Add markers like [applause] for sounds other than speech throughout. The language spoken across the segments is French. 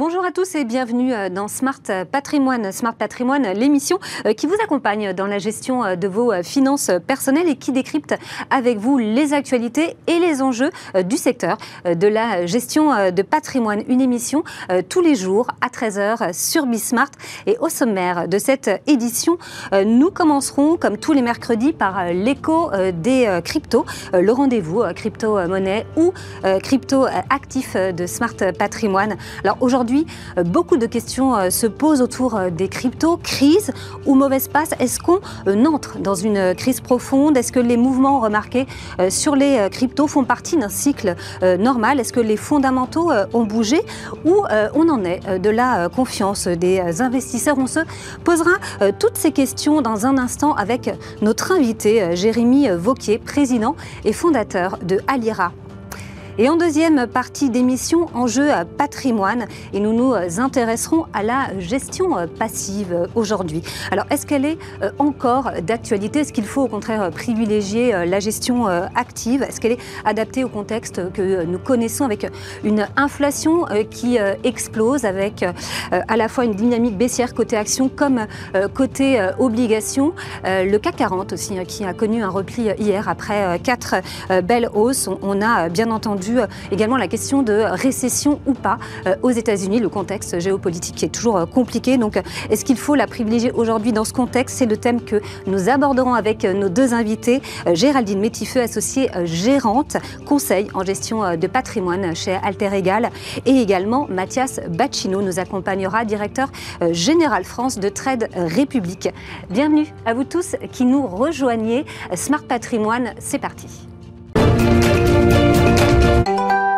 Bonjour à tous et bienvenue euh, dans Smart Patrimoine. Smart Patrimoine, l'émission euh, qui vous accompagne dans la gestion euh, de vos finances personnelles et qui décrypte avec vous les actualités et les enjeux du secteur de la gestion de patrimoine. Une émission tous les jours à 13h sur Bismart. Et au sommaire de cette édition, nous commencerons comme tous les mercredis par l'écho des cryptos, le rendez-vous crypto-monnaie ou crypto-actif de Smart Patrimoine. Alors aujourd'hui, Euh, beaucoup de questions euh, se posent autour euh, des cryptos. Crise ou mauvaise passe Est-ce qu'on entre dans une crise profonde? Est-ce que les mouvements remarqués sur les cryptos font partie d'un cycle normal? Est-ce que les fondamentaux ont bougé Ou on en est de la confiance des investisseurs? On se posera toutes ces questions dans un instant avec notre invité, Jérémy Vauquier, président et fondateur de Alira. Et en deuxième partie d'émission, enjeu patrimoine, et nous nous intéresserons à la gestion passive aujourd'hui. Alors, est-ce qu'elle est euh, encore d'actualité? Est-ce qu'il faut au contraire privilégier euh, la gestion euh, active? Est-ce qu'elle est adaptée au contexte que nous connaissons avec une inflation qui explose, avec à la fois une dynamique baissière côté action comme côté obligation Le CAC 40 aussi, qui a connu un repli hier après quatre belles hausses. On a bien entendu euh, également la question de récession ou pas euh, aux États-Unis. Le contexte géopolitique est toujours euh, compliqué. Donc, est-ce qu'il faut la privilégier aujourd'hui dans ce contexte? C'est le thème que nous aborderons avec nos deux invités. Géraldine Métifeux, associée gérante, conseil en gestion de patrimoine chez Alter Egal. Et également Mathias Bacchino nous accompagnera, directeur général France de Trade République. Bienvenue à vous tous qui nous rejoignez. Smart Patrimoine, c'est parti. you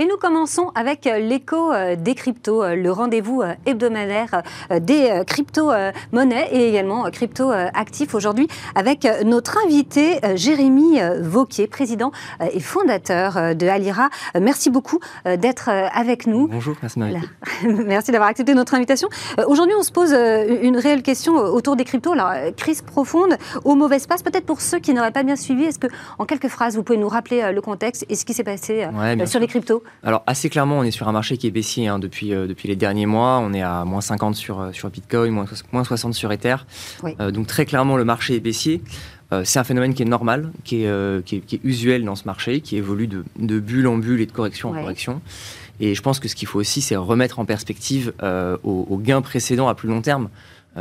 Et nous commençons avec euh, l'écho euh, des cryptos, euh, le rendez-vous hebdomadaire des crypto-monnaies et également crypto-actifs aujourd'hui avec notre invité Jérémy Vauquier, président et fondateur de Alira. Merci beaucoup d'être avec nous. Bonjour, merci Marie. [laughs] Merci d'avoir accepté notre invitation. Aujourd'hui, on se pose une réelle question autour des cryptos. Alors, crise profonde, au mauvais espace, peut-être pour ceux qui n'auraient pas bien suivi, est-ce que, en quelques phrases, vous pouvez nous rappeler le contexte et ce qui s'est passé sur les cryptos? Alors assez clairement, on est sur un marché qui est baissier hein, depuis, euh, depuis les derniers mois. On est à moins 50 sur, euh, sur Bitcoin, moins, moins 60 sur Ether. Euh, donc très clairement, le marché est baissier. c'est un phénomène qui est normal, qui est, qui est, usuel dans ce marché, qui évolue de, de, bulle en bulle et de correction en correction. Et je pense que ce qu'il faut aussi, c'est remettre en perspective aux, gains précédents à plus long terme.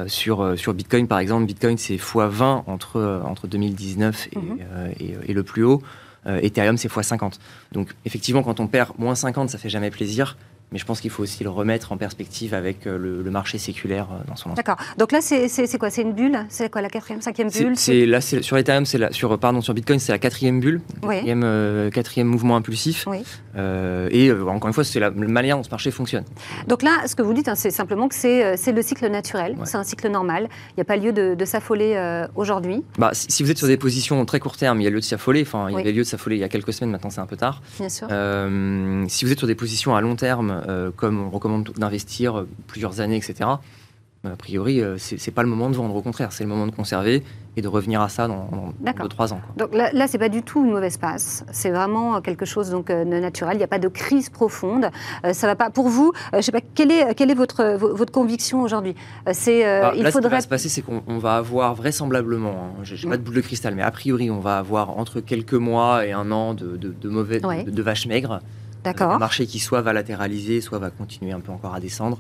sur, sur Bitcoin, par exemple, Bitcoin, c'est x20 entre, entre 2019 et, mhm. et, et, le plus haut. Euh, Ethereum, c'est x50. Donc, effectivement, quand on perd moins 50, ça fait jamais plaisir. Mais je pense qu'il faut aussi le remettre en perspective avec euh, le, marché séculaire euh, dans son ensemble. D'accord. Donc là, c'est quoi? C'est une bulle? C'est quoi la quatrième, cinquième bulle? C'est là, sur Ethereum, c'est sur pardon sur Bitcoin, c'est la quatrième bulle, quatrième, euh, quatrième mouvement impulsif. Oui. et encore une fois, c'est la manière dont ce marché fonctionne. Donc là, ce que vous dites, hein, c'est simplement que c'est le cycle naturel, c'est un cycle normal. Il n'y a pas lieu de, s'affoler aujourd'hui. Bah, si, vous êtes sur des positions très court terme, il y a lieu de s'affoler. Enfin, il y avait lieu de s'affoler il y a quelques semaines. Maintenant, c'est un peu tard. Bien sûr. si vous êtes sur des positions à long terme euh, comme on recommande d'investir euh, plusieurs années, etc., a priori, euh, c'est n'est pas le moment de vendre. Au contraire, c'est le moment de conserver et de revenir à ça dans, deux, trois ans. Donc là, là c'est pas du tout une mauvaise passe. C'est vraiment quelque chose donc de naturel. Il n'y a pas de crise profonde. ça va pas. Pour vous, je sais pas quelle est quelle est votre votre conviction aujourd'hui? C'est bah, il faudrait. Ce qui va se passer, c'est qu'on va avoir vraisemblablement. Hein, j'ai pas de boule de cristal, mais a priori, on va avoir entre quelques mois et un an de, de, mauvais de, de vaches maigres. Un marché qui soit va latéraliser, soit va continuer un peu encore à descendre.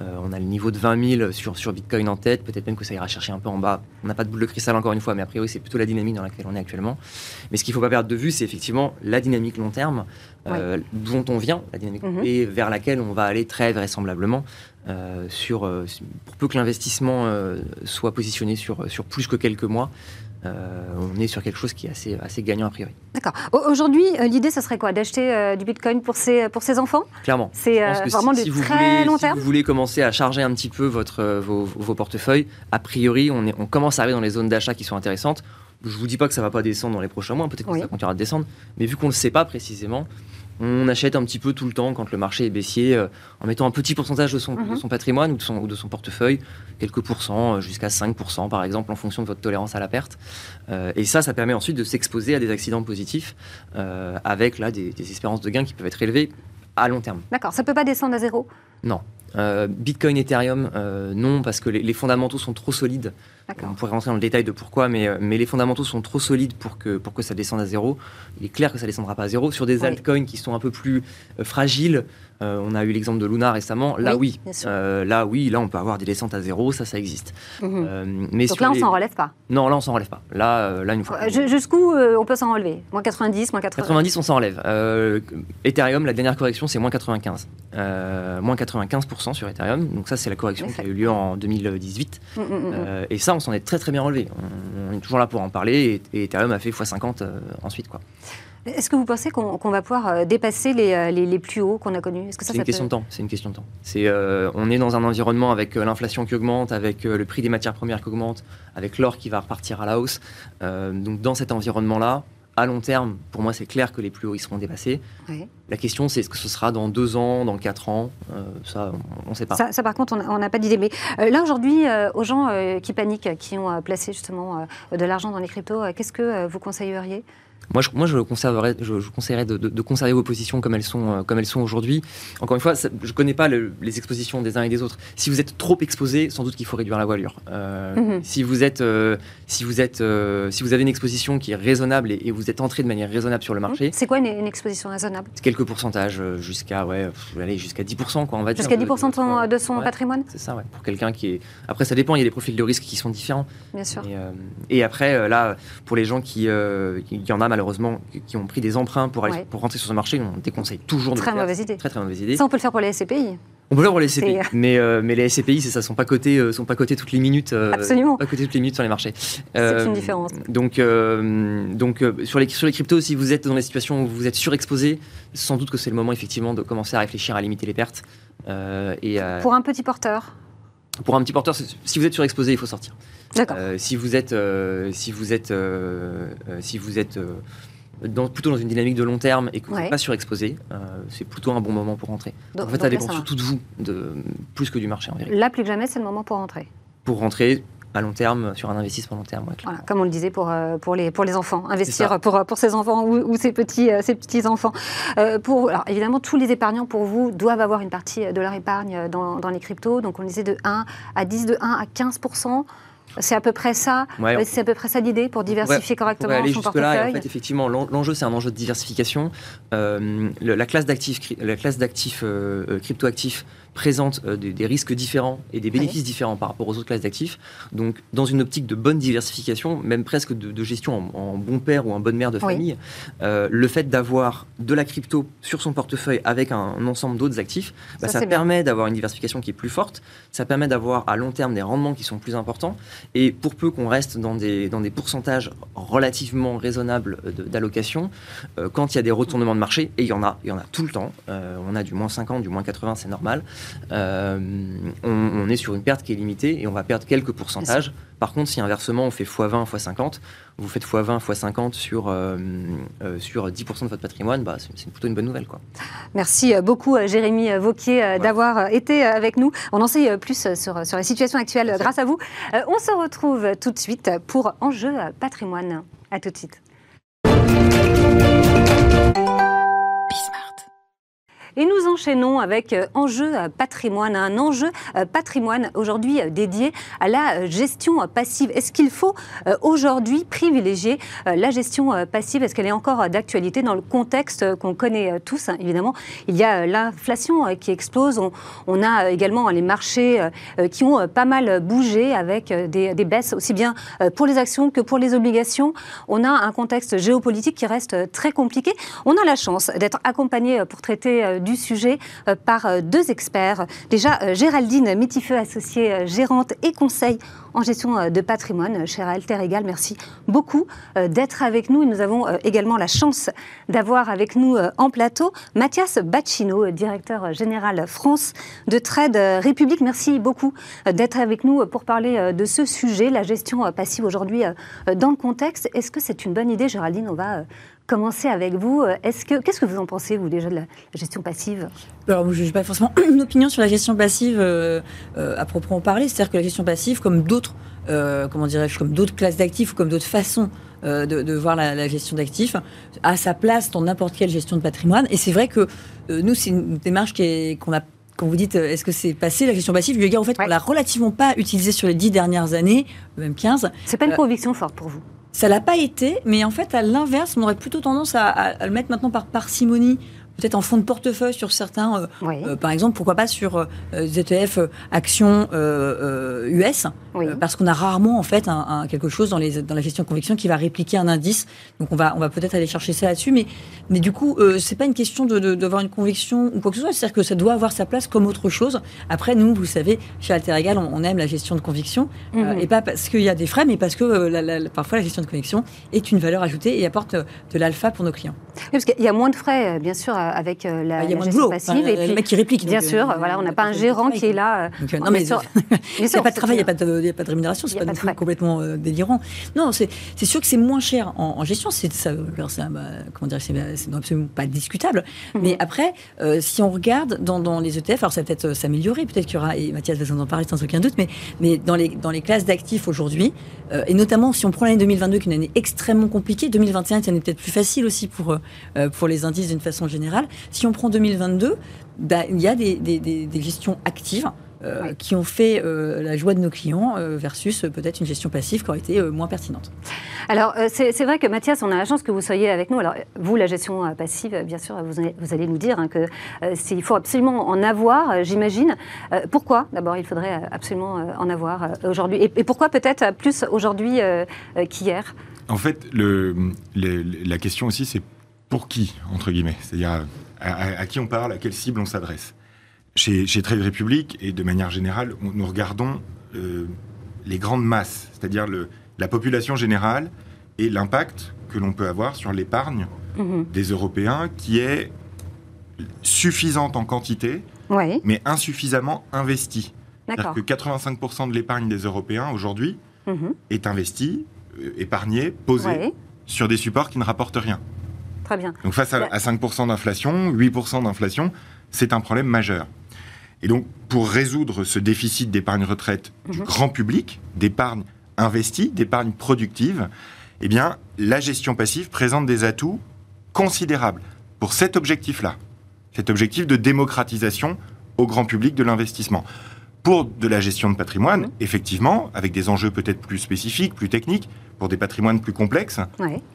Euh, on a le niveau de 20 000 sur, sur Bitcoin en tête, peut-être même que ça ira chercher un peu en bas. On n'a pas de boule de cristal encore une fois, mais a priori c'est plutôt la dynamique dans laquelle on est actuellement. Mais ce qu'il ne faut pas perdre de vue, c'est effectivement la dynamique long terme euh, dont on vient, la dynamique, mhm. et vers laquelle on va aller très vraisemblablement. Euh, sur, pour peu que l'investissement soit positionné sur, sur plus que quelques mois, euh, on est sur quelque chose qui est assez, assez gagnant a priori. D'accord. Aujourd'hui, euh, l'idée, ce serait quoi? D'acheter euh, du Bitcoin pour ses, pour ses enfants? Clairement. C'est vraiment si, de très long terme? Si vous voulez commencer à charger un petit peu votre, vos, portefeuilles, a priori, on, est, on commence à arriver dans les zones d'achat qui sont intéressantes. Je ne vous dis pas que ça ne va pas descendre dans les prochains mois, peut-être que ça continuera de descendre, mais vu qu'on ne le sait pas précisément, on achète un petit peu tout le temps quand le marché est baissier, euh, en mettant un petit pourcentage de son, mhm. son patrimoine ou de son, de son, portefeuille, quelques pourcents, euh, jusqu'à 5% par exemple, en fonction de votre tolérance à la perte. Euh, et ça, ça permet ensuite de s'exposer à des accidents positifs avec là des, espérances de gains qui peuvent être élevées à long terme. D'accord, ça ne peut pas descendre à zéro? Non. Bitcoin, Ethereum, non, parce que les, fondamentaux sont trop solides. On pourrait rentrer dans le détail de pourquoi, mais, mais les fondamentaux sont trop solides pour que, pour que ça descende à zéro. Il est clair que ça ne descendra pas à zéro. Sur des altcoins qui sont un peu plus fragiles, euh, on a eu l'exemple de Luna récemment. Là, oui. Euh, là, oui. Là, on peut avoir des descentes à zéro. Ça, ça existe. Mhm. Euh, mais Donc là, on s'en relève pas. Non, là, on s'en relève pas. Là, là une fois. Jusqu'où on peut s'en relever? Moins 90, moins 80 90, on s'en relève. Ethereum, la dernière correction, c'est moins 95. moins 95% sur Ethereum. Donc ça, c'est la correction qui a eu lieu en 2018. Mm, mm, mm, et ça, on s'en est très très bien relevé. On, est toujours là pour en parler. Et, et Ethereum a fait x50 ensuite, quoi. Est-ce que vous pensez qu'on va pouvoir euh, dépasser euh, les, les, plus hauts qu'on a connus? C'est une, question de temps. C'est une question de temps. Euh, on est dans un environnement avec l'inflation qui augmente, avec le prix des matières premières qui augmente, avec l'or qui va repartir à la hausse. donc dans cet environnement-là, à long terme, pour moi, c'est clair que les plus hauts ils seront dépassés. La question, c'est est-ce que ce sera dans deux ans, dans quatre ans Ça, on ne sait pas. Ça, par contre, on n'a pas d'idée. Mais là, aujourd'hui, aux gens qui paniquent, qui ont placé justement de l'argent dans les cryptos, qu'est-ce que vous conseilleriez? Moi, je, moi, je, conserverais, je, conseillerais de, conserver vos positions comme elles sont, euh, comme elles sont aujourd'hui. Encore une fois, je ne connais pas les expositions des uns et des autres. Si vous êtes trop exposé, sans doute qu'il faut réduire la voilure. Euh, mhm. Si vous êtes, euh, si vous êtes, si vous avez une exposition qui est raisonnable et, vous êtes entré de manière raisonnable sur le marché. Mhm. C'est quoi une, exposition raisonnable? Quelques pourcentages, jusqu'à ouais, jusqu'à 10%, quoi, on va dire. Jusqu'à 10% de son, de son patrimoine. C'est ça, ouais. Pour quelqu'un qui est. Après, ça dépend. Il y a des profils de risque qui sont différents. Bien sûr. Et, après, là, pour les gens qui, il y en a malheureusement qui ont pris des emprunts pour, aller, pour rentrer sur ce marché, on déconseille toujours de très mauvaise idée. Très très mauvaise idée. Ça, on peut le faire pour les SCPI. On peut pour les SCPI, mais, euh, mais les SCPI, c'est ça, sont pas cotés, euh, sont pas cotés toutes les minutes. Euh, Absolument. Pas cotés toutes les minutes sur les marchés. c'est une différence. Donc, donc sur les sur les cryptos, si vous êtes dans des situations où vous êtes surexposé, sans doute que c'est le moment effectivement de commencer à réfléchir à limiter les pertes. et pour un petit porteur. Pour un petit porteur, si vous êtes surexposé, il faut sortir. D'accord. si vous êtes, si vous êtes, si vous êtes plutôt dans une dynamique de long terme et que vous n'êtes pas surexposé, euh, c'est plutôt un bon moment pour rentrer. en fait, ça dépend surtout de vous, de, plus que du marché en vérité. Là, plus que jamais, c'est le moment pour rentrer. Pour rentrer à long terme, sur un investissement long terme. voilà, comme on le disait pour, euh, pour, les, pour les enfants, investir pour, pour ses enfants ou, ses petits, euh, ses petits enfants. pour, alors évidemment, tous les épargnants pour vous doivent avoir une partie de leur épargne dans, dans les cryptos. Donc on disait de 1 à 10, de 1 à 15 c'est à peu près ça. C'est à peu près ça l'idée pour diversifier correctement aller son portefeuille. Là, en fait, effectivement, l'enjeu c'est un enjeu de diversification. Euh, la classe d'actifs, la classe d'actifs euh, euh, cryptoactifs présente euh, des, risques différents et des bénéfices différents par rapport aux autres classes d'actifs. Donc, dans une optique de bonne diversification, même presque de, gestion en, bon père ou en bonne mère de famille, euh, le fait d'avoir de la crypto sur son portefeuille avec un, ensemble d'autres actifs, bah, ça, permet d'avoir une diversification qui est plus forte, ça permet d'avoir à long terme des rendements qui sont plus importants. Et pour peu qu'on reste dans des, dans des pourcentages relativement raisonnables d'allocation, euh, quand il y a des retournements de marché, et il y en a, il y en a tout le temps, on a du moins 50, du moins 80, c'est normal, euh, on, est sur une perte qui est limitée et on va perdre quelques pourcentages. Par contre, si inversement on fait x20, x50, vous faites x20, x50 sur, euh, euh, sur 10% de votre patrimoine, bah, c'est plutôt une bonne nouvelle. Quoi. Merci beaucoup Jérémy Vauquier d'avoir été avec nous. On en sait plus sur, sur la situation actuelle grâce à vous. on se retrouve tout de suite pour Enjeu patrimoine. A tout de suite. Et nous enchaînons avec euh, enjeu euh, patrimoine, un enjeu euh, patrimoine aujourd'hui dédié à la gestion passive. Est-ce qu'il faut aujourd'hui privilégier la gestion passive? Est-ce qu'elle est encore d'actualité dans le contexte qu'on connaît tous Évidemment, il y a l'inflation qui explose. On, a également les marchés qui ont pas mal bougé avec des, des, baisses aussi bien pour les actions que pour les obligations. On a un contexte géopolitique qui reste très compliqué. On a la chance d'être accompagné pour traiter du sujet euh, par euh, deux experts. Déjà, euh, Géraldine Métifeux, associée gérante et conseil en gestion de patrimoine chez Alter Egal. Merci beaucoup d'être avec nous. Et nous avons également la chance d'avoir avec nous en plateau Mathias Bacchino, directeur général France de Trade République. Merci beaucoup d'être avec nous pour parler de ce sujet, la gestion passive aujourd'hui dans le contexte. Est-ce que c'est une bonne idée, Géraldine? On va commencer avec vous. Est-ce que, qu'est-ce que vous en pensez, vous, déjà, de la gestion passive? Alors, je n'ai pas forcément [coughs] une opinion sur la gestion passive euh, euh, à proprement parler. C'est-à-dire que la gestion passive, comme d'autres, euh, comment dirais-je, comme d'autres classes d'actifs ou comme d'autres façons de, voir la, gestion d'actifs à sa place dans n'importe quelle gestion de patrimoine. Et c'est vrai que nous, c'est une démarche qu'on a quand vous dites est-ce que c'est passé la gestion passive, je en fait, on l'a relativement pas utilisé sur les dix dernières années, même 15. C'est pas une conviction forte pour vous? ça l'a pas été, mais en fait, à l'inverse, on aurait plutôt tendance à, le mettre maintenant par parcimonie peut-être en fonds de portefeuille sur certains, euh, euh, par exemple, pourquoi pas sur euh, ZEF actions US, parce qu'on a rarement en fait un, quelque chose dans, les, dans la gestion de conviction qui va répliquer un indice. Donc on va, on va peut-être aller chercher ça là-dessus, mais, mais du coup, c'est pas une question d'avoir de, une conviction ou quoi que ce soit, c'est-à-dire que ça doit avoir sa place comme autre chose. Après, nous, vous savez, chez Alter Egal, on, aime la gestion de conviction, mhm. et pas parce qu'il y a des frais, mais parce que parfois la gestion de conviction est une valeur ajoutée et apporte de l'alpha pour nos clients. parce qu'il y a moins de frais, bien sûr, avec euh, la, ah, gestion passive. et puis, le mec qui réplique. Bien sûr, voilà, on n'a pas un gérant qui est là. Euh, non, mais [laughs] il n'y a pas de travail, il n'y a, pas de rémunération, c'est pas, pas complètement euh, délirant. Non, c'est sûr que c'est moins cher en, gestion, c'est comment dire, c'est absolument pas discutable. Mhm. Mais après, si on regarde dans, les ETF, alors ça va peut-être s'améliorer, peut-être qu'il y aura, et Mathias va en parler sans aucun doute, mais, mais dans, les, dans les classes d'actifs aujourd'hui, et notamment si on prend l'année 2022, qui est une année extrêmement compliquée, 2021 est une année peut-être plus facile aussi pour, pour les indices d'une façon générale, si on prend 2022, bah, il y a des, gestions actives. Euh, qui ont fait euh, la joie de nos clients euh, versus peut-être une gestion passive qui aurait été moins pertinente. Alors, c'est vrai que Mathias, on a la chance que vous soyez avec nous. Alors, vous, la gestion passive, bien sûr, vous, vous allez nous dire hein, qu'il faut absolument en avoir, j'imagine. pourquoi, d'abord, il faudrait absolument en avoir aujourd'hui et, pourquoi peut-être plus aujourd'hui qu'hier? En fait, le, la question aussi, c'est pour qui, entre guillemets C'est-à-dire à, qui on parle, à quelle cible on s'adresse. Chez, Trade Republic et de manière générale, nous regardons euh, les grandes masses, c'est-à-dire la population générale et l'impact que l'on peut avoir sur l'épargne mhm. des Européens qui est suffisante en quantité, mais insuffisamment investie. C'est-à-dire que 85% de l'épargne des Européens aujourd'hui mhm. est investie, euh, épargnée, posée sur des supports qui ne rapportent rien. Donc face à, 5% d'inflation, 8% d'inflation, c'est un problème majeur. Et donc, pour résoudre ce déficit d'épargne retraite du mhm. grand public, d'épargne investie, d'épargne productive, eh bien, la gestion passive présente des atouts considérables pour cet objectif-là, cet objectif de démocratisation au grand public de l'investissement. Pour de la gestion de patrimoine, effectivement, avec des enjeux peut-être plus spécifiques, plus techniques, pour des patrimoines plus complexes,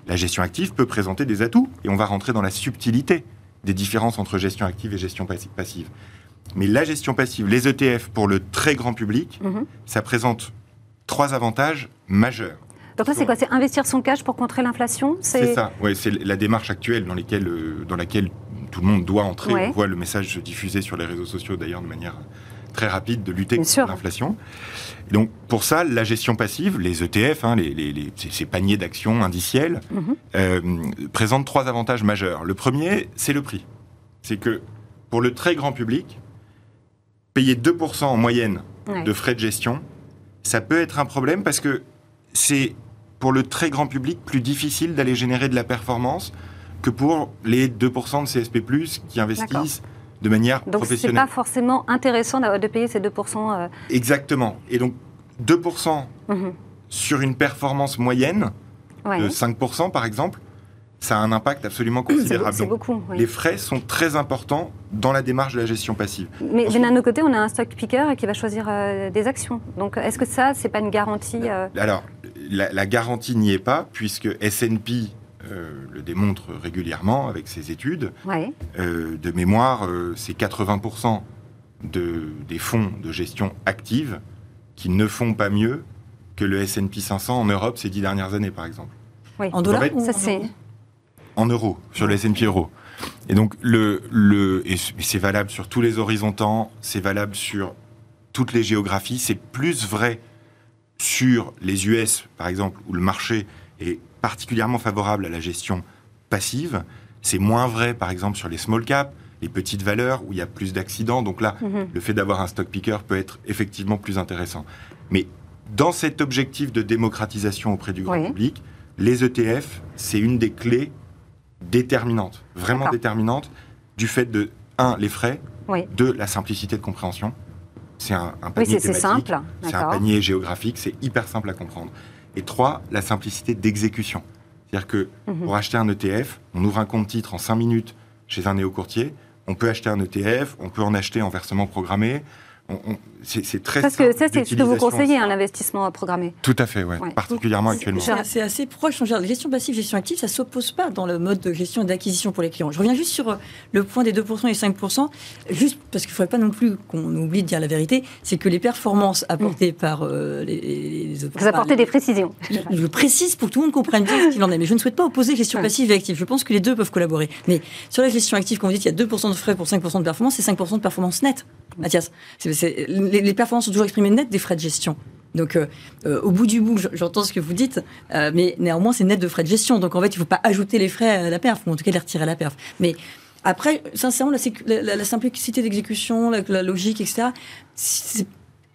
la gestion active peut présenter des atouts. Et on va rentrer dans la subtilité des différences entre gestion active et gestion passive. Mais la gestion passive, les ETF pour le très grand public, mhm. ça présente trois avantages majeurs. Donc là, c'est quoi? C'est investir son cash pour contrer l'inflation? C'est ça, ouais, c'est la démarche actuelle dans, euh, dans laquelle tout le monde doit entrer. On voit le message diffusé sur les réseaux sociaux d'ailleurs de manière très rapide de lutter contre l'inflation. Donc pour ça, la gestion passive, les ETF, hein, les, ces paniers d'actions indiciels, mhm. euh, présentent trois avantages majeurs. Le premier, c'est le prix. C'est que pour le très grand public, payer 2% en moyenne de frais de gestion, ça peut être un problème parce que c'est pour le très grand public plus difficile d'aller générer de la performance que pour les 2% de CSP+, qui investissent de manière donc professionnelle. Donc, ce n'est pas forcément intéressant de payer ces 2%. Euh. Exactement. Et donc, 2% mhm. sur une performance moyenne de 5%, par exemple, ça a un impact absolument considérable. C'est beaucoup. Les frais sont très importants dans la démarche de la gestion passive. Mais, d'un autre côté, on a un stock picker qui va choisir euh, des actions. Donc, est-ce que ça, c'est pas une garantie euh Alors, la, la garantie n'y est pas, puisque S&P euh, le démontre régulièrement avec ses études. Euh, de mémoire, euh, c'est 80% de, des fonds de gestion active qui ne font pas mieux que le S&P 500 en Europe ces dix dernières années, par exemple. En dollars ça, c'est... En euros, sur le S&P euro. Et donc, le, le, et c'est valable sur tous les horizons c'est valable sur toutes les géographies, c'est plus vrai sur les US, par exemple, où le marché est particulièrement favorable à la gestion passive. C'est moins vrai, par exemple, sur les small caps, les petites valeurs, où il y a plus d'accidents. Donc là, mhm. le fait d'avoir un stock picker peut être effectivement plus intéressant. Mais dans cet objectif de démocratisation auprès du grand public, les ETF, c'est une des clés déterminantes, vraiment déterminantes, du fait de, un, les frais, deux, la simplicité de compréhension. C'est un, un, panier oui, simple. C'est un panier géographique, c'est hyper simple à comprendre. Et trois, la simplicité d'exécution. C'est-à-dire que mhm. pour acheter un ETF, on ouvre un compte titre en 5 minutes chez un néo-courtier, on peut acheter un ETF, on peut en acheter en versement programmé, c'est très Parce que ça, c'est ce que vous conseillez, un investissement programmé. Tout à fait, ouais, particulièrement actuellement. C'est assez proche. Gestion passive, gestion active, ça ne s'oppose pas dans le mode de gestion et d'acquisition pour les clients. Je reviens juste sur euh, le point des 2% et 5%, juste parce qu'il ne faudrait pas non plus qu'on oublie de dire la vérité, c'est que les performances apportées par euh, les, les, Vous apportez des précisions. Je, précise pour que tout le monde comprenne bien ce qu'il en est. Mais je ne souhaite pas opposer gestion passive et active. Je pense que les deux peuvent collaborer. Mais sur la gestion active, quand vous dites qu'il y a 2% de frais pour 5% de performance, c'est 5% de performance nette, Mathias. Les performances sont toujours exprimées net des frais de gestion. Donc, euh, euh, au bout du bout, j'entends ce que vous dites, euh, mais néanmoins, c'est net de frais de gestion. Donc, en fait, il ne faut pas ajouter les frais à la perf, ou en tout cas les retirer à la perf. Mais après, sincèrement, la, simplicité d'exécution, la, logique, etc.,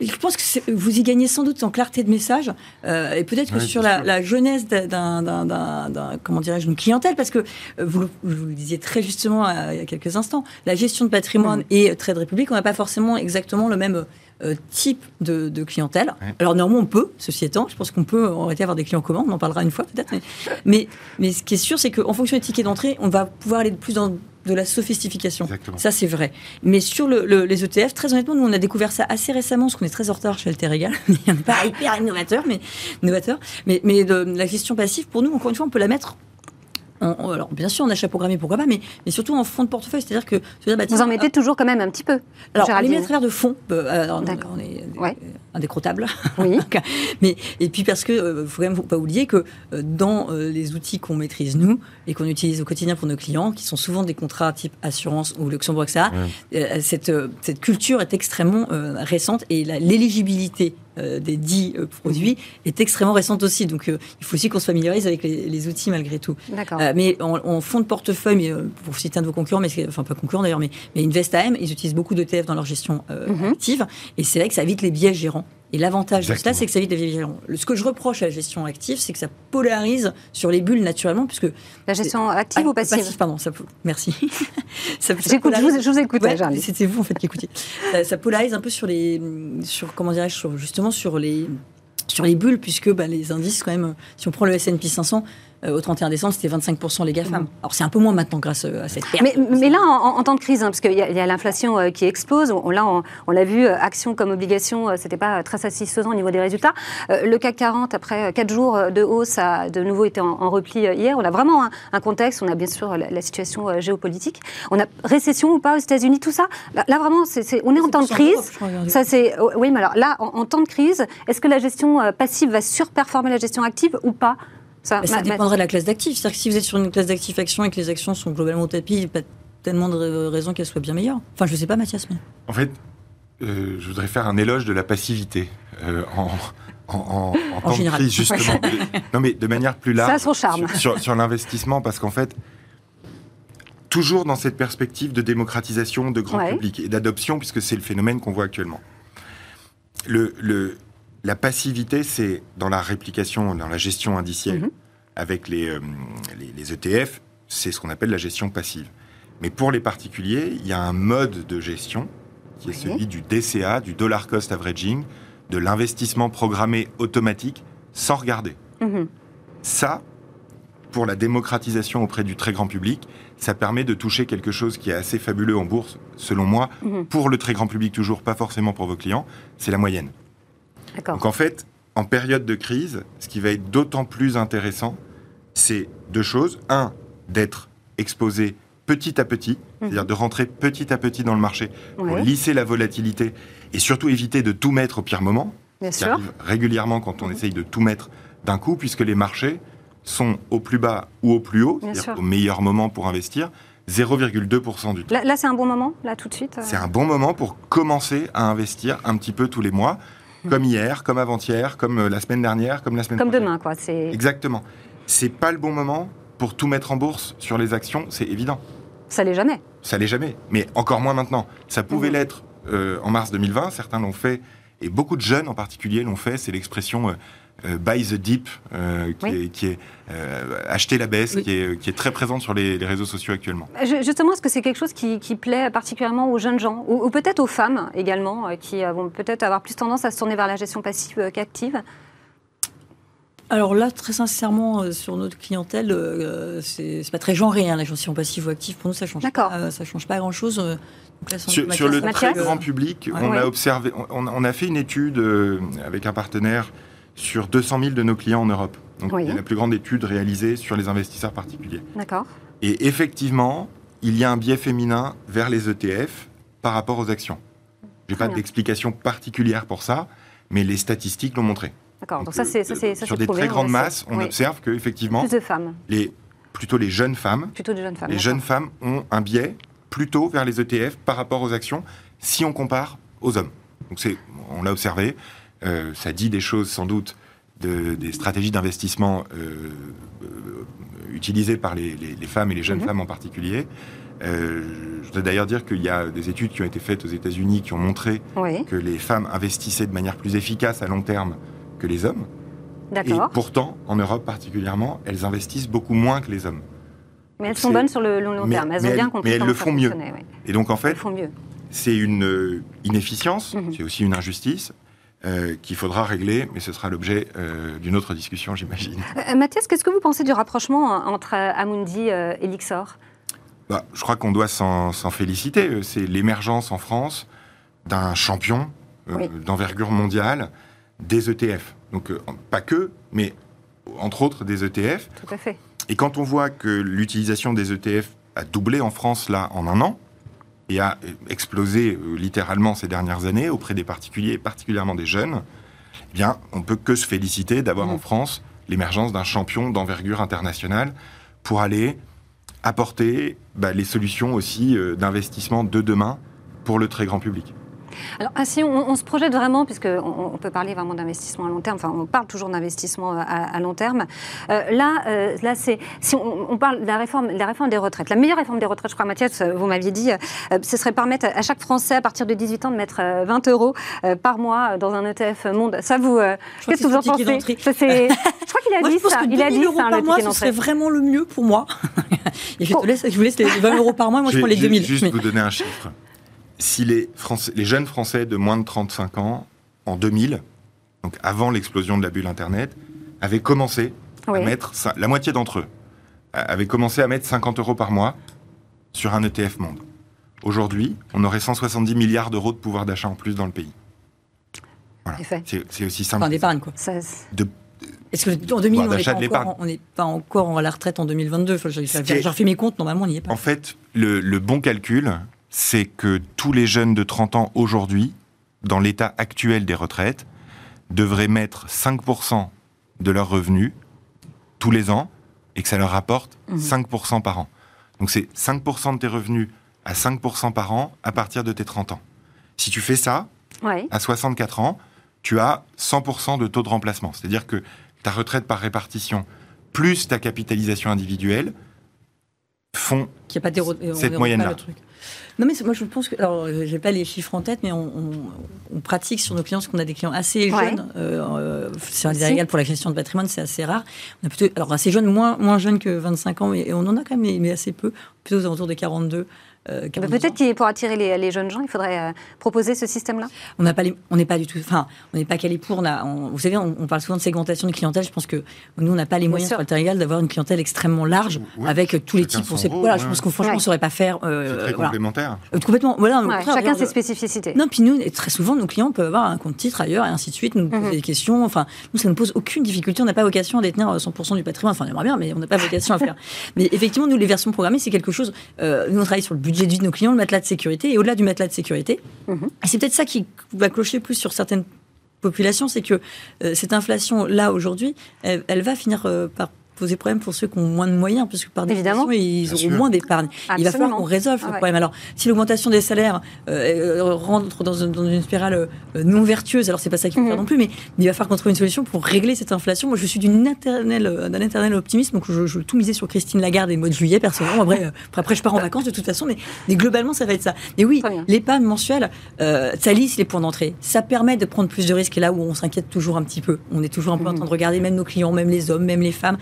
je pense que vous y gagnez sans doute en clarté de message et peut-être que sur la, jeunesse d'un comment dirais-je une clientèle parce que vous, vous, le disiez très justement il y a quelques instants la gestion de patrimoine mmh. et trade république on n'a pas forcément exactement le même euh, type de, clientèle. Alors néanmoins, on peut, ceci étant, je pense qu'on peut arrêter avoir des clients communs, on en parlera une fois peut-être. Mais, mais, ce qui est sûr, c'est qu'en fonction des tickets d'entrée, on va pouvoir aller de plus dans de la sophistication. Ça, c'est vrai. Mais sur les ETF, très honnêtement, nous, on a découvert ça assez récemment, parce qu'on est très en retard chez Alter Egal. [laughs] on n'est pas hyper innovateur, mais, innovateur. mais, mais de, la gestion passive, pour nous, encore une fois, on peut la mettre alors bien sûr, on achète programmé, pourquoi pas, mais, mais surtout en fonds de portefeuille. C'est-à-dire que. Bah, vous en mettez euh, toujours quand même un petit peu. Alors, on les met à travers de fonds. Euh, alors, on est ouais. Indécrottable. Oui. [laughs] mais, et puis parce que, ne euh, faut quand même pas oublier que dans les outils qu'on maîtrise nous et qu'on utilise au quotidien pour nos clients, qui sont souvent des contrats type assurance ou Luxembourg, etc., cette, cette culture est extrêmement récente et l'éligibilité euh, des dix euh, produits est extrêmement récente aussi. Donc euh, il faut aussi qu'on se familiarise avec les, outils malgré tout. mais en, fonds de portefeuille, mais, pour citer un de vos concurrents, mais enfin pas concurrent d'ailleurs, mais, mais InvestAM, ils utilisent beaucoup d'ETF dans leur gestion mhm. active. Et c'est vrai que ça évite les biais gérants. Et l'avantage de cela, c'est que ça évite les vigilants. Ce que je reproche à la gestion active, c'est que ça polarise sur les bulles naturellement, puisque... La gestion active ou passive, Pardon, ça, merci. [laughs] ça, J'écoute, je, vous, écoute, C'était vous, en fait, qui écoutiez. ça, polarise un peu sur les... Sur, comment dirais-je, justement sur les sur les bulles, puisque bah, les indices, quand même, si on prend le S&P 500, euh, au 31 décembre, c'était 25% les GAFAM. Mmh. Alors c'est un peu moins maintenant grâce euh, à cette perte. Mais, là, en, temps de crise, hein, parce qu'il y a, l'inflation euh, qui explose, on, là on, l'a vu, actions comme obligations, c'était pas très satisfaisant au niveau des résultats. le CAC 40, après 4 jours de hausse, a de nouveau été en, repli hier. On a vraiment un, contexte, on a bien sûr la, situation géopolitique. On a récession ou pas aux États-Unis, tout ça? Là, vraiment, on est en temps de crise. ça, c'est, oui, mais alors là, en temps de crise, est-ce que la gestion passive va surperformer la gestion active ou pas? Ça, ça dépendrait de la classe d'actifs. C'est-à-dire que si vous êtes sur une classe d'actifs actions et que les actions sont globalement au tapis, il n'y a pas tellement de raisons qu'elles soient bien meilleures. Enfin, je ne sais pas, Mathias. Mais... En fait, euh, je voudrais faire un éloge de la passivité euh, en, en, en, temps de crise, justement. [laughs] non, mais de manière plus large. Ça a son charme. Sur, sur, l'investissement, parce qu'en fait, toujours dans cette perspective de démocratisation de grand public et d'adoption, puisque c'est le phénomène qu'on voit actuellement. Le, le, la passivité, c'est dans la réplication, dans la gestion indicielle, mhm. avec euh, les, les, ETF, c'est ce qu'on appelle la gestion passive. Mais pour les particuliers, il y a un mode de gestion qui est celui du DCA, du dollar cost averaging, de l'investissement programmé automatique sans regarder. Mhm. Ça, pour la démocratisation auprès du très grand public, ça permet de toucher quelque chose qui est assez fabuleux en bourse, selon moi, mhm. pour le très grand public toujours, pas forcément pour vos clients, c'est la moyenne. Donc en fait, en période de crise, ce qui va être d'autant plus intéressant, c'est deux choses. Un, d'être exposé petit à petit, mhm. c'est-à-dire de rentrer petit à petit dans le marché pour lisser la volatilité et surtout éviter de tout mettre au pire moment. Bien qui arrive régulièrement quand on mhm. essaye de tout mettre d'un coup, puisque les marchés sont au plus bas ou au plus haut, c'est-à-dire au meilleur moment pour investir, 0,2% du temps. Là, là c'est un bon moment, là, tout de suite euh C'est un bon moment pour commencer à investir un petit peu tous les mois. Comme hier, comme avant-hier, comme euh, la semaine dernière, comme la semaine Comme demain, quoi. Exactement. C'est pas le bon moment pour tout mettre en bourse sur les actions, c'est évident. Ça l'est jamais. Ça l'est jamais, mais encore moins maintenant. Ça pouvait mhm. l'être euh, en mars 2020, certains l'ont fait, et beaucoup de jeunes en particulier l'ont fait. C'est l'expression euh, euh, buy the deep, euh, qui, est, euh, acheter la baisse, qui, est, très présente sur les, réseaux sociaux actuellement. Justement, est-ce que c'est quelque chose qui, plaît particulièrement aux jeunes gens, ou, peut-être aux femmes également, qui vont peut-être avoir plus tendance à se tourner vers la gestion passive qu'active alors là, très sincèrement, euh, sur notre clientèle, euh, c'est pas très genré, hein, l'agence passive ou active. Pour nous, ça change pas, ça change pas grand-chose. sur, le très grand public, on a observé, on, a fait une étude avec un partenaire sur 200 000 de nos clients en Europe. Donc, il y a la plus grande étude réalisée sur les investisseurs particuliers. D'accord. Et effectivement, il y a un biais féminin vers les ETF par rapport aux actions. Je n'ai pas d'explication particulière pour ça, mais les statistiques l'ont montré. D'accord, donc, ça c'est ça, Sur des très grandes masses, on observe qu'effectivement... Plus de femmes. Les, plutôt les jeunes femmes. Plutôt des jeunes femmes. Les jeunes femmes ont un biais plutôt vers les ETF par rapport aux actions si on compare aux hommes. Donc on l'a observé, euh, ça dit des choses sans doute de, des stratégies d'investissement euh, euh, utilisées par les, femmes et les jeunes mhm. femmes en particulier. Euh, je voudrais d'ailleurs dire qu'il y a des études qui ont été faites aux États-Unis qui ont montré que les femmes investissaient de manière plus efficace à long terme que les hommes. Et pourtant, en Europe particulièrement, elles investissent beaucoup moins que les hommes. Mais elles sont bonnes sur le long, terme. Elles ont bien compris. Mais elles le font mieux. Et donc en fait, c'est une inefficience, mhm. c'est aussi une injustice. Euh, qu'il faudra régler, mais ce sera l'objet euh, d'une autre discussion, j'imagine. Euh, Mathias, qu'est-ce que vous pensez du rapprochement entre Amundi et Lixor? Bah, Je crois qu'on doit s'en féliciter. C'est l'émergence en France d'un champion d'envergure mondiale des ETF. Donc pas que, mais entre autres des ETF. Tout à fait. Et quand on voit que l'utilisation des ETF a doublé en France là en un an, et a explosé euh, littéralement ces dernières années auprès des particuliers, et particulièrement des jeunes, eh bien, on peut que se féliciter d'avoir mmh. en France l'émergence d'un champion d'envergure internationale pour aller apporter bah, les solutions aussi euh, d'investissement de demain pour le très grand public. Alors, ah, si on, se projette vraiment, puisqu'on on peut parler vraiment d'investissement à long terme, enfin, on parle toujours d'investissement euh, à, long terme. Euh, là, euh, là c'est, si on, parle de la réforme, la réforme des retraites, la meilleure réforme des retraites, je crois, Mathias, vous m'aviez dit, ce serait permettre à chaque Français, à partir de 18 ans, de mettre 20 euros par mois dans un ETF Monde. Ça, vous, qu'est-ce que vous en pensez? [laughs] Je crois qu'il a dit ça. Il a dit ça, par mois, ce serait vraiment le mieux pour moi. Et je, te laisse, je vous laisse les 20 euros par mois, moi je prends les 2000. Juste vous donner un chiffre si les, les jeunes Français de moins de 35 ans, en 2000, donc avant l'explosion de la bulle Internet, avaient commencé à mettre, la moitié d'entre eux, avaient commencé à mettre 50 euros par mois sur un ETF monde. Aujourd'hui, on aurait 170 milliards d'euros de pouvoir d'achat en plus dans le pays. Voilà. C'est aussi simple. Enfin, d'épargne, quoi. Est-ce que en 2000, on n'est pas, encore à la retraite en 2022 enfin, J'ai refait mes comptes, normalement, on n'y est pas. En fait, le, le bon calcul, c'est que tous les jeunes de 30 ans aujourd'hui, dans l'état actuel des retraites, devraient mettre 5% de leurs revenus tous les ans et que ça leur rapporte 5% mhm. par an. Donc c'est 5% de tes revenus à 5% par an à partir de tes 30 ans. Si tu fais ça, à 64 ans, tu as 100% de taux de remplacement. C'est-à-dire que ta retraite par répartition plus ta capitalisation individuelle font cette moyenne-là. Non, mais moi, je pense que. Alors, euh, j'ai pas les chiffres en tête, mais on, pratique sur nos clients, parce qu'on a des clients assez jeunes. Euh, euh, c'est un pour la question de patrimoine, c'est assez rare. On a plutôt, alors, assez jeunes, moins, moins jeunes que 25 ans, et on en a quand même, mais assez peu, plutôt aux alentours de 42. Euh, peut-être que pour attirer les, jeunes gens, il faudrait euh, proposer ce système-là. On n'a pas, on n'est pas du tout, enfin, on n'est pas calé pour. On a, vous savez, on, parle souvent de segmentation de clientèle. Je pense que nous, on n'a pas les moyens sur le d'avoir une clientèle extrêmement large avec tous les types. On sait, voilà, je pense qu'on franchement, on saurait pas faire. Euh, c'est très complémentaire. complètement. Voilà. chacun ses spécificités. Non, puis nous, très souvent, nos clients peuvent avoir un compte titre ailleurs et ainsi de suite, nous poser mhm. des questions. Enfin, nous, ça ne pose aucune difficulté. On n'a pas vocation à détenir 100% du patrimoine. Enfin, on aimerait bien, mais on n'a pas vocation à faire. [laughs] Mais effectivement, nous, les versions programmées, c'est quelque chose. nous, on travaille sur le budget de vie de nos clients, le matelas de sécurité. Et au-delà du matelas de sécurité, mhm. c'est peut-être ça qui va clocher plus sur certaines populations, c'est que euh, cette inflation-là, aujourd'hui, elle, va finir euh, par poser problème pour ceux qui ont moins de moyens, puisque par définition, ils auront moins d'épargne. Il va falloir qu'on résolve ce problème. Alors, si l'augmentation des salaires euh, euh, rentre dans, une spirale euh, non vertueuse, alors c'est pas ça qu'il faut faire mhm. non plus, mais, il va falloir qu'on trouve une solution pour régler cette inflation. Moi, je suis d'un éternel optimisme, donc je, je, tout miser sur Christine Lagarde et le mois de juillet, personnellement. Après, après, je pars en vacances de toute façon, mais, mais globalement, ça va être ça. Et oui, l'épargne mensuelle, ça lisse les points d'entrée. Ça permet de prendre plus de risques, et là où on s'inquiète toujours un petit peu. On est toujours un peu en train de regarder, même nos clients, même les hommes, même les femmes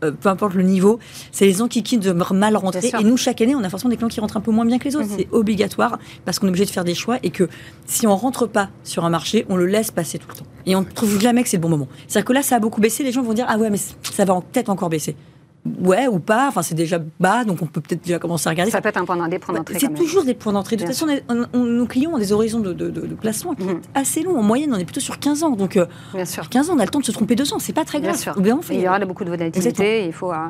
peu importe le niveau, c'est les enquiquines de mal rentrer. Et nous, chaque année, on a forcément des clients qui rentrent un peu moins bien que les autres. Mhm. C'est obligatoire parce qu'on est obligé de faire des choix et que si on rentre pas sur un marché, on le laisse passer tout le temps. Et on ne trouve jamais que c'est le bon moment. C'est-à-dire que là, ça a beaucoup baissé. Les gens vont dire ah ouais, mais ça va peut-être encore baisser ouais ou pas. Enfin, c'est déjà bas, donc on peut peut-être déjà commencer à regarder. Ça peut être un point d'entrée. c'est toujours des points d'entrée. De toute façon, nos clients ont des horizons de, de, placement qui sont mhm. assez longs. En moyenne, on est plutôt sur 15 ans. Donc, euh, Bien sûr. 15 ans, on a le temps de se tromper deux ans. C'est pas très grave. Bien sûr. il y aura beaucoup de volatilité. Il faut, euh,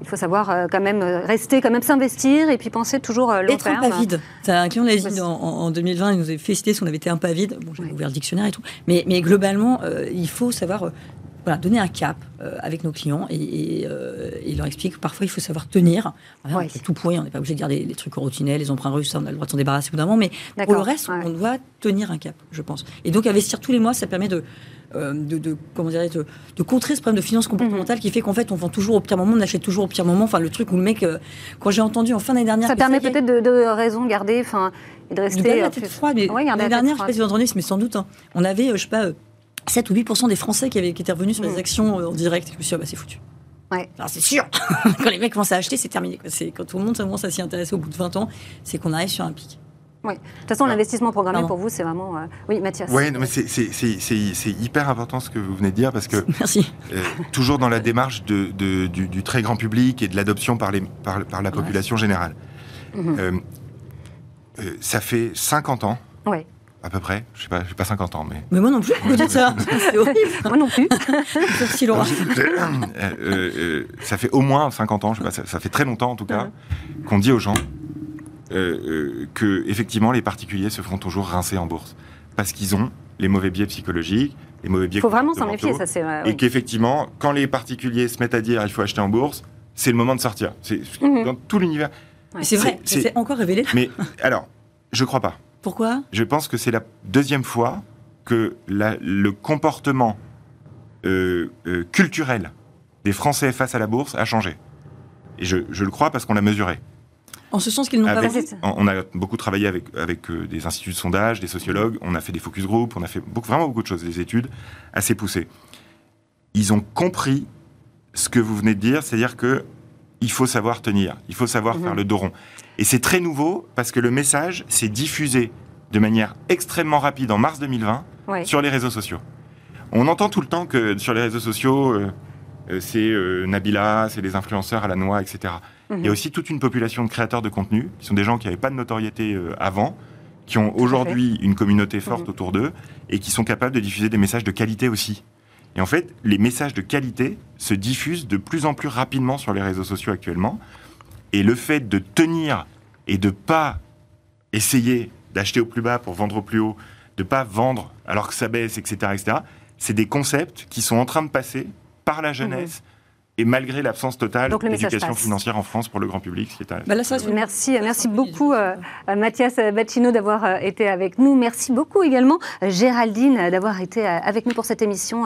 il faut savoir euh, quand même rester, quand même s'investir et puis penser toujours long Être un pas vide. Un client l'a dit en, 2020, il nous avait félicité si on avait été un pas vide. Bon, j'ai ouvert le dictionnaire et tout. Mais, mais globalement, il faut savoir donner un cap euh, avec nos clients et, euh, leur expliquer que parfois il faut savoir tenir. c'est tout pourri, on n'est pas obligé de dire les, trucs routiniers, les emprunts russes, on a le droit de s'en débarrasser au bout d'un moment, mais pour le reste, on doit tenir un cap, je pense. Et donc investir tous les mois, ça permet de, euh, de, comment dire, de, contrer ce problème de finance comportementale mhm. qui fait qu'en fait on vend toujours au pire moment, on achète toujours au pire moment. Enfin, le truc où le mec, quand j'ai entendu en fin d'année dernière. Ça permet peut-être de, de, raison garder, enfin, de rester. la tête froide. L'année dernière, je ne sais pas si vous entendez, mais sans doute, hein. on avait, je sais pas 7 ou 8% des Français qui, avaient, qui étaient revenus sur les mm. actions euh, en direct. je me suis dit, ah bah, c'est foutu. Ouais. Alors c'est sûr, [laughs] quand les mecs commencent à acheter, c'est terminé. C'est quand tout le monde commence à s'y intéresser au bout de 20 ans, c'est qu'on arrive sur un pic. Oui. De toute façon, l'investissement programmé pour vous, c'est vraiment. Euh, oui, Mathias. Oui, mais c'est hyper important ce que vous venez de dire parce que. [laughs] Merci. Euh, toujours dans la démarche de, du, très grand public et de l'adoption par, par, par, la population générale. Mhm. ça fait 50 ans. Ouais à peu près. Je sais pas, j'ai pas 50 ans, mais. Mais moi non plus. Vous dites ça [laughs] C'est horrible. moi non plus. [laughs] Merci Laura. Euh, euh, euh, ça fait au moins 50 ans, je sais pas, ça, fait très longtemps en tout cas, qu'on dit aux gens que effectivement les particuliers se feront toujours rincer en bourse parce qu'ils ont les mauvais biais psychologiques, les mauvais biais. Il faut vraiment s'en méfier, ça c'est. Et qu'effectivement, quand les particuliers se mettent à dire il faut acheter en bourse, c'est le moment de sortir. C'est mhm. dans tout l'univers. C'est vrai, c'est encore révélé. Mais alors, je crois pas. Pourquoi? Je pense que c'est la deuxième fois que le comportement euh, euh, culturel des Français face à la bourse a changé. Et je, le crois parce qu'on l'a mesuré. En ce sens qu'ils n'ont pas On a beaucoup travaillé avec, avec euh, des instituts de sondage, des sociologues, on a fait des focus group, on a fait beaucoup, vraiment beaucoup de choses, des études assez poussées. Ils ont compris ce que vous venez de dire, c'est-à-dire que il faut savoir tenir, il faut savoir mhm. faire le dos rond. Et c'est très nouveau parce que le message s'est diffusé de manière extrêmement rapide en mars 2020 sur les réseaux sociaux. On entend tout le temps que sur les réseaux sociaux, euh, euh, c'est euh, Nabila, c'est les influenceurs à la noix, etc. Il y a mhm. aussi toute une population de créateurs de contenu, qui sont des gens qui n'avaient pas de notoriété avant, qui ont aujourd'hui une communauté forte mhm. autour d'eux, et qui sont capables de diffuser des messages de qualité aussi. Et en fait, les messages de qualité se diffusent de plus en plus rapidement sur les réseaux sociaux actuellement. Et le fait de tenir et de pas essayer d'acheter au plus bas pour vendre au plus haut, de pas vendre alors que ça baisse, etc., etc., c'est des concepts qui sont en train de passer par la jeunesse. Et malgré l'absence totale d'éducation financière en France pour le grand public. Qui est bah merci, merci beaucoup euh, Mathias Bacchino d'avoir euh, été avec nous. Merci beaucoup également Géraldine d'avoir été euh, avec nous pour cette émission.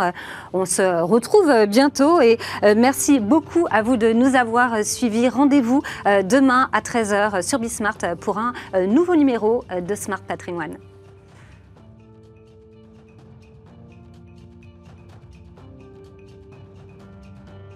On se retrouve bientôt et merci beaucoup à vous de nous avoir suivis. Rendez-vous demain à 13h sur Bismart pour un nouveau numéro de Smart Patrimoine.